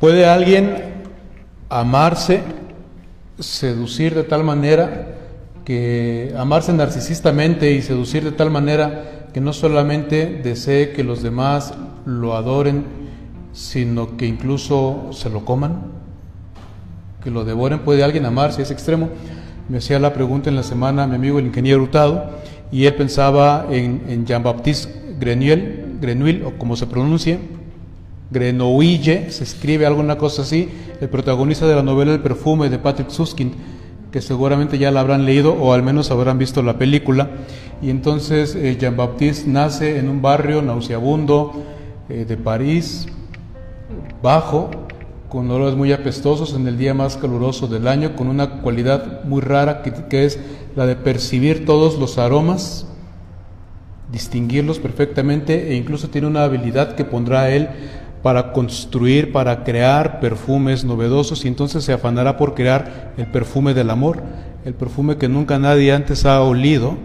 ¿Puede alguien amarse, seducir de tal manera que amarse narcisistamente y seducir de tal manera que no solamente desee que los demás lo adoren, sino que incluso se lo coman, que lo devoren? ¿Puede alguien amarse a ese extremo? Me hacía la pregunta en la semana mi amigo el ingeniero Hurtado y él pensaba en, Jean-Baptiste Grenouille, Grenouille, o como se pronuncie, Grenouille, se escribe alguna cosa así, el protagonista de la novela El perfume de Patrick Susskind, que seguramente ya la habrán leído o al menos habrán visto la película. Y entonces eh, Jean-Baptiste nace en un barrio nauseabundo eh, de París, bajo, con olores muy apestosos en el día más caluroso del año, con una cualidad muy rara que es la de percibir todos los aromas, distinguirlos perfectamente e incluso tiene una habilidad que pondrá él para construir, para crear perfumes novedosos y entonces se afanará por crear el perfume del amor, el perfume que nunca nadie antes ha olido,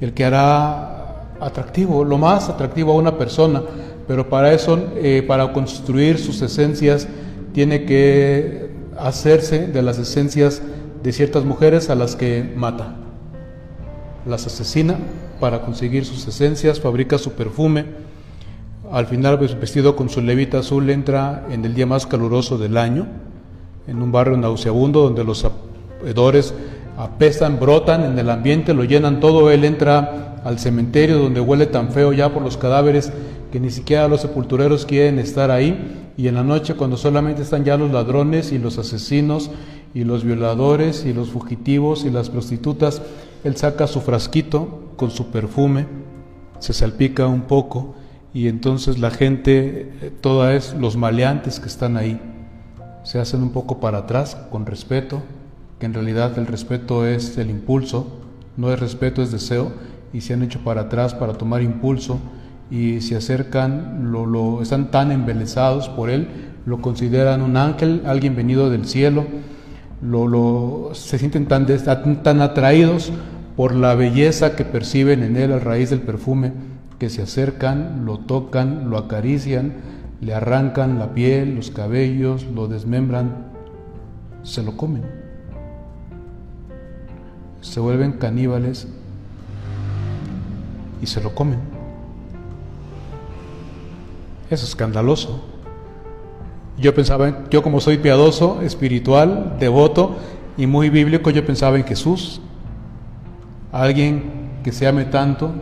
el que hará atractivo, lo más atractivo a una persona, pero para eso, eh, para construir sus esencias, tiene que hacerse de las esencias de ciertas mujeres a las que mata las asesina para conseguir sus esencias, fabrica su perfume. Al final, pues, vestido con su levita azul, entra en el día más caluroso del año, en un barrio nauseabundo donde los hedores apestan, brotan en el ambiente, lo llenan todo. Él entra al cementerio donde huele tan feo ya por los cadáveres que ni siquiera los sepultureros quieren estar ahí. Y en la noche, cuando solamente están ya los ladrones y los asesinos y los violadores y los fugitivos y las prostitutas, él saca su frasquito con su perfume, se salpica un poco y entonces la gente, eh, toda es los maleantes que están ahí, se hacen un poco para atrás con respeto, que en realidad el respeto es el impulso, no es respeto, es deseo, y se han hecho para atrás para tomar impulso y se acercan, lo, lo, están tan embelesados por él, lo consideran un ángel, alguien venido del cielo, lo, se sienten tan, tan atraídos por la belleza que perciben en él a raíz del perfume, que se acercan, lo tocan, lo acarician, le arrancan la piel, los cabellos, lo desmembran, se lo comen. Se vuelven caníbales y se lo comen. Es escandaloso. Yo pensaba, yo como soy piadoso, espiritual, devoto y muy bíblico, yo pensaba en Jesús, alguien que se ame tanto,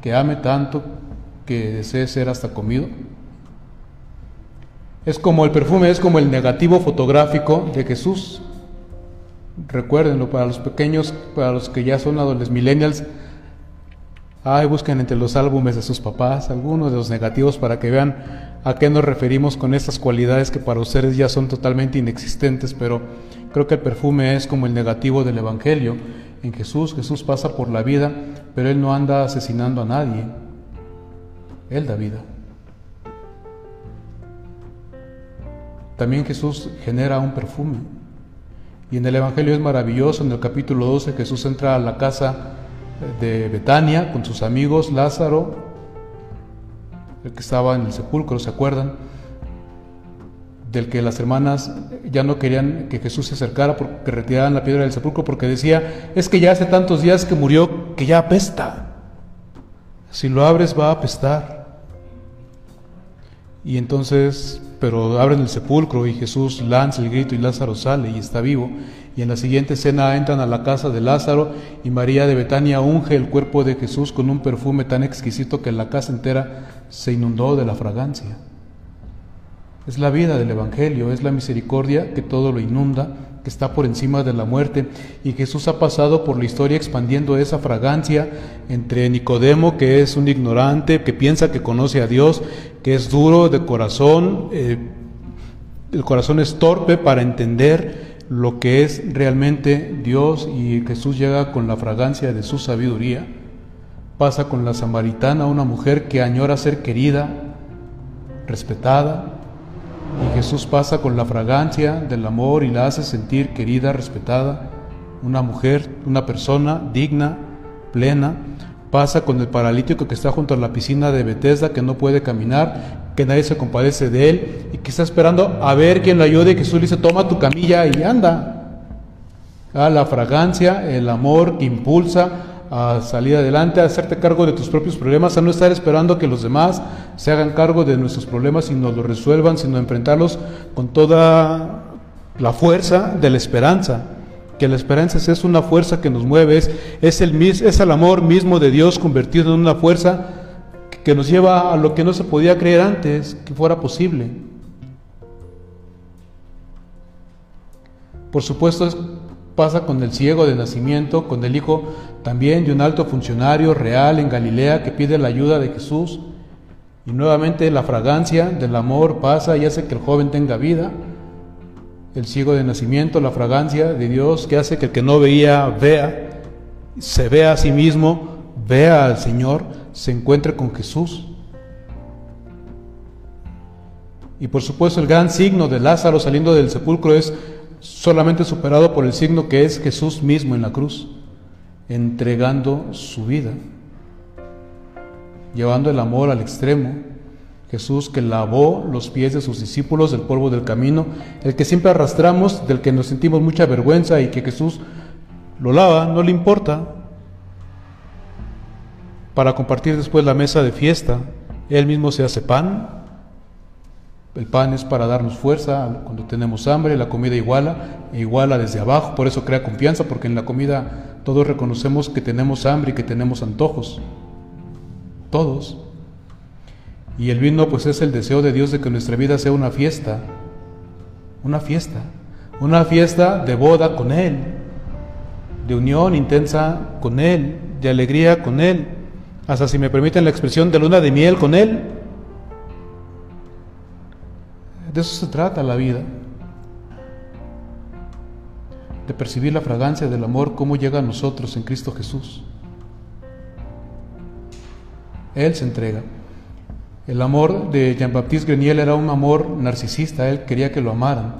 que ame tanto, que desee ser hasta comido. Es como el perfume, es como el negativo fotográfico de Jesús. Recuérdenlo, para los pequeños, para los que ya son adolescentes, millennials, ay, busquen entre los álbumes de sus papás algunos de los negativos para que vean a qué nos referimos con estas cualidades que para ustedes ya son totalmente inexistentes, pero creo que el perfume es como el negativo del Evangelio. En Jesús, Jesús pasa por la vida, pero Él no anda asesinando a nadie. Él da vida. También Jesús genera un perfume. Y en el Evangelio es maravilloso, en el capítulo 12 Jesús entra a la casa de Betania con sus amigos Lázaro, el que estaba en el sepulcro, ¿se acuerdan? Del que las hermanas ya no querían que Jesús se acercara porque retiraran la piedra del sepulcro porque decía, es que ya hace tantos días que murió que ya apesta. Si lo abres va a apestar. Y entonces, pero abren el sepulcro y Jesús lanza el grito y Lázaro sale y está vivo. Y en la siguiente escena entran a la casa de Lázaro y María de Betania unge el cuerpo de Jesús con un perfume tan exquisito que la casa entera se inundó de la fragancia. Es la vida del Evangelio, es la misericordia que todo lo inunda, que está por encima de la muerte. Y Jesús ha pasado por la historia expandiendo esa fragancia entre Nicodemo, que es un ignorante, que piensa que conoce a Dios, que es duro de corazón, eh, el corazón es torpe para entender lo que es realmente Dios y Jesús llega con la fragancia de su sabiduría Pasa con la samaritana, una mujer que añora ser querida, respetada, y Jesús pasa con la fragancia del amor y la hace sentir querida, respetada, una mujer, una persona digna, plena. Pasa con el paralítico que está junto a la piscina de Bethesda que no puede caminar que nadie se compadece de él y que está esperando a ver quién le ayude y Jesús le dice, toma tu camilla y anda. ah, la fragancia, el amor que impulsa a salir adelante, a hacerte cargo de tus propios problemas, a no estar esperando que los demás se hagan cargo de nuestros problemas y nos los resuelvan, sino enfrentarlos con toda la fuerza de la esperanza. Que la esperanza es una fuerza que nos mueve, es, es, el, es el amor mismo de Dios convertido en una fuerza que nos lleva a lo que no se podía creer antes que fuera posible. Por supuesto, pasa con el ciego de nacimiento, con el hijo también de un alto funcionario real en Galilea que pide la ayuda de Jesús. Y nuevamente la fragancia del amor pasa y hace que el joven tenga vida. El ciego de nacimiento, la fragancia de Dios que hace que el que no veía vea, se vea a sí mismo, vea al Señor, se encuentre con Jesús. Y por supuesto el gran signo de Lázaro saliendo del sepulcro es solamente superado por el signo que es Jesús mismo en la cruz entregando su vida, llevando el amor al extremo. Jesús que lavó los pies de sus discípulos del polvo del camino, el que siempre arrastramos, del que nos sentimos mucha vergüenza y que Jesús lo lava, no le importa, para compartir después la mesa de fiesta. Él mismo se hace pan. El pan es para darnos fuerza cuando tenemos hambre, la comida iguala, iguala desde abajo, por eso crea confianza, porque en la comida todos reconocemos que tenemos hambre y que tenemos antojos. Todos. Y el vino pues es el deseo de Dios de que nuestra vida sea una fiesta. Una fiesta. Una fiesta de boda con Él. De unión intensa con Él. De alegría con Él. Hasta si me permiten la expresión de luna de miel con Él. De eso se trata la vida de percibir la fragancia del amor, cómo llega a nosotros en Cristo Jesús. Él se entrega. El amor de Jean-Baptiste Grenier era un amor narcisista, él quería que lo amaran,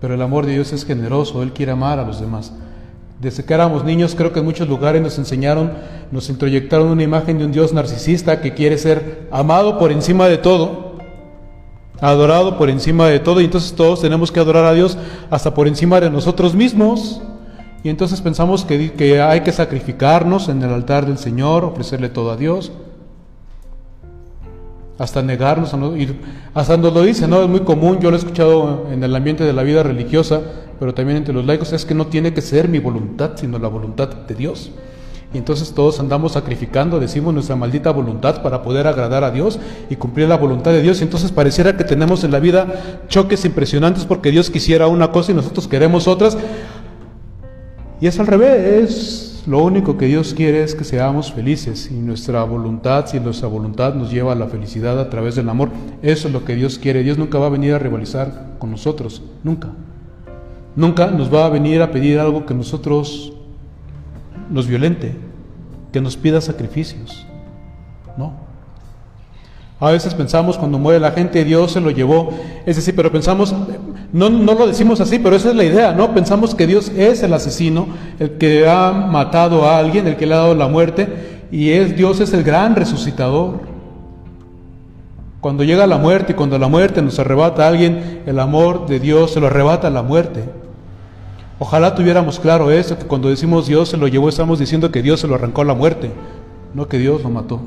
pero el amor de Dios es generoso, él quiere amar a los demás. Desde que éramos niños, creo que en muchos lugares nos enseñaron, nos introyectaron una imagen de un Dios narcisista que quiere ser amado por encima de todo adorado por encima de todo y entonces todos tenemos que adorar a Dios hasta por encima de nosotros mismos. Y entonces pensamos que, que hay que sacrificarnos en el altar del Señor, ofrecerle todo a Dios, hasta negarnos, a no, hasta nos lo dice, ¿no? Es muy común, yo lo he escuchado en el ambiente de la vida religiosa, pero también entre los laicos, es que no tiene que ser mi voluntad, sino la voluntad de Dios. Y entonces todos andamos sacrificando, decimos nuestra maldita voluntad para poder agradar a Dios y cumplir la voluntad de Dios. Y entonces pareciera que tenemos en la vida choques impresionantes porque Dios quisiera una cosa y nosotros queremos otras. Y es al revés. Lo único que Dios quiere es que seamos felices y nuestra voluntad, si nuestra voluntad nos lleva a la felicidad a través del amor, eso es lo que Dios quiere. Dios nunca va a venir a rivalizar con nosotros, nunca. Nunca nos va a venir a pedir algo que nosotros nos violente, que nos pida sacrificios. No. A veces pensamos cuando muere la gente, Dios se lo llevó. Es decir, pero pensamos, no, no lo decimos así, pero esa es la idea, ¿no? Pensamos que Dios es el asesino, el que ha matado a alguien, el que le ha dado la muerte, y es Dios es el gran resucitador. Cuando llega la muerte y cuando la muerte nos arrebata a alguien, el amor de Dios se lo arrebata a la muerte. Ojalá tuviéramos claro eso, que cuando decimos Dios se lo llevó, estamos diciendo que Dios se lo arrancó a la muerte, no que Dios lo mató.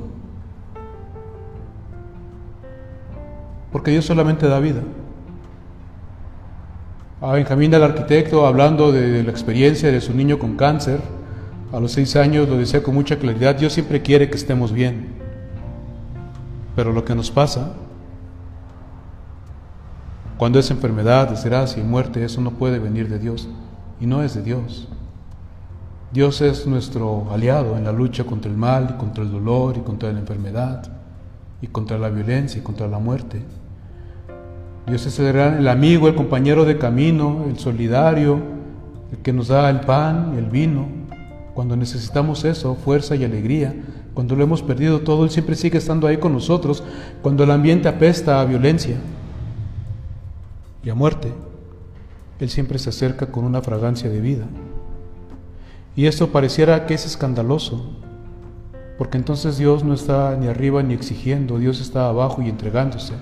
Porque Dios solamente da vida. A Benjamín el arquitecto, hablando de, la experiencia de su niño con cáncer, a los seis años lo decía con mucha claridad, Dios siempre quiere que estemos bien. Pero lo que nos pasa, cuando es enfermedad, desgracia y muerte, eso no puede venir de Dios y no es de Dios. Dios es nuestro aliado en la lucha contra el mal, y contra el dolor, y contra la enfermedad, y contra la violencia, y contra la muerte. Dios es el, amigo, el compañero de camino, el solidario, el que nos da el pan y el vino. Cuando necesitamos eso, fuerza y alegría, cuando lo hemos perdido todo, Él siempre sigue estando ahí con nosotros, cuando el ambiente apesta a violencia y a muerte. Él siempre se acerca con una fragancia de vida. Y esto pareciera que es escandaloso, porque entonces Dios no está ni arriba ni exigiendo, Dios está abajo y entregándose.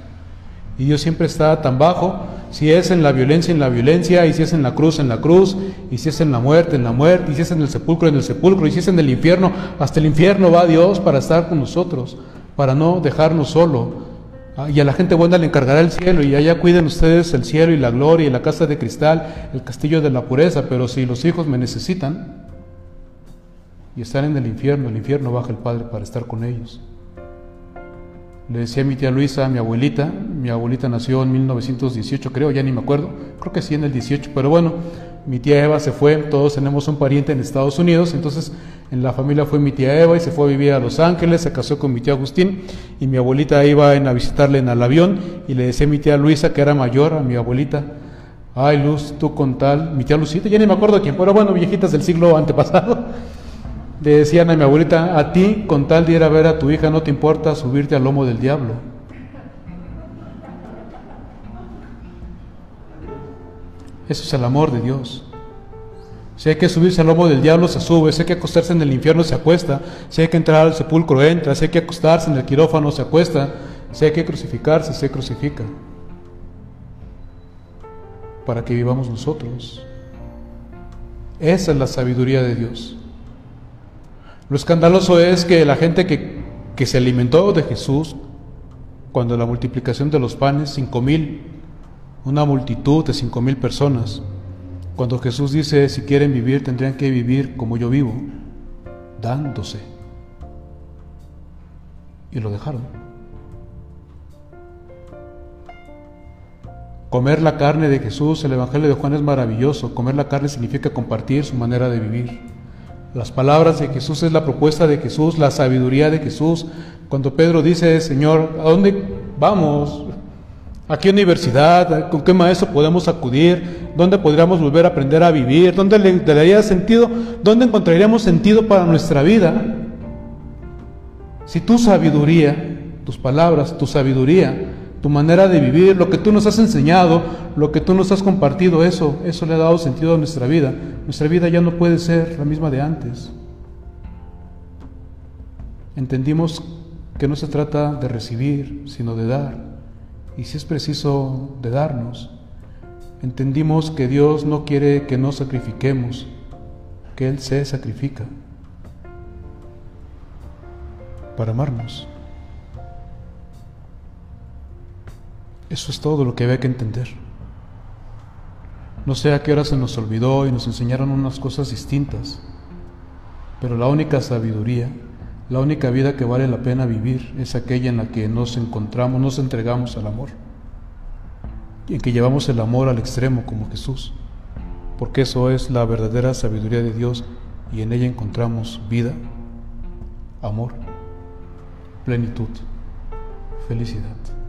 Y Dios siempre está tan bajo, si es en la violencia, en la violencia, y si es en la cruz, en la cruz, y si es en la muerte, en la muerte, y si es en el sepulcro, en el sepulcro, y si es en el infierno, hasta el infierno va Dios para estar con nosotros, para no dejarnos solo. Ah, y a la gente buena le encargará el cielo, y allá cuiden ustedes el cielo y la gloria, y la casa de cristal, el castillo de la pureza, pero si los hijos me necesitan y están en el infierno, el infierno baja el Padre para estar con ellos. Le decía a mi tía Luisa, mi abuelita, mi abuelita nació en 1918 creo, ya ni me acuerdo, creo que sí en el 18, pero bueno, mi tía Eva se fue, todos tenemos un pariente en Estados Unidos, entonces en la familia fue mi tía Eva y se fue a vivir a Los Ángeles, se casó con mi tío Agustín y mi abuelita iba a visitarle en el avión y le decía a mi tía Luisa, que era mayor, a mi abuelita, ay Luz, tú con tal, mi tía Lucita, ya ni me acuerdo quién, pero bueno, viejitas del siglo antepasado, le decían a mi abuelita, a ti con tal de ir a ver a tu hija no te importa subirte al lomo del diablo. Eso es el amor de Dios. Si hay que subirse al lomo del diablo, se sube. Si hay que acostarse en el infierno, se acuesta. Si hay que entrar al sepulcro, entra. Si hay que acostarse en el quirófano, se acuesta. Si hay que crucificarse, se crucifica. Para que vivamos nosotros. Esa es la sabiduría de Dios. Lo escandaloso es que la gente que, se alimentó de Jesús, cuando la multiplicación de los panes, cinco mil, una multitud de cinco mil personas, cuando Jesús dice, si quieren vivir, tendrían que vivir como yo vivo, dándose. Y lo dejaron. Comer la carne de Jesús, el Evangelio de Juan es maravilloso. Comer la carne significa compartir su manera de vivir. Las palabras de Jesús es la propuesta de Jesús, la sabiduría de Jesús. Cuando Pedro dice, Señor, ¿a dónde vamos? ¿A qué universidad? ¿Con qué maestro podemos acudir? ¿Dónde podríamos volver a aprender a vivir? ¿Dónde le, daría sentido? ¿Dónde encontraríamos sentido para nuestra vida? Si tu sabiduría, tus palabras, tu sabiduría, tu manera de vivir, lo que tú nos has enseñado, lo que tú nos has compartido, eso, eso le ha dado sentido a nuestra vida. Nuestra vida ya no puede ser la misma de antes. Entendimos que no se trata de recibir, sino de dar. Y si es preciso de darnos, entendimos que Dios no quiere que nos sacrifiquemos, que Él se sacrifica para amarnos. Eso es todo lo que había que entender. No sé a qué hora se nos olvidó y nos enseñaron unas cosas distintas, pero la única sabiduría, la única vida que vale la pena vivir es aquella en la que nos encontramos, nos entregamos al amor, y en que llevamos el amor al extremo como Jesús, porque eso es la verdadera sabiduría de Dios y en ella encontramos vida, amor, plenitud, felicidad.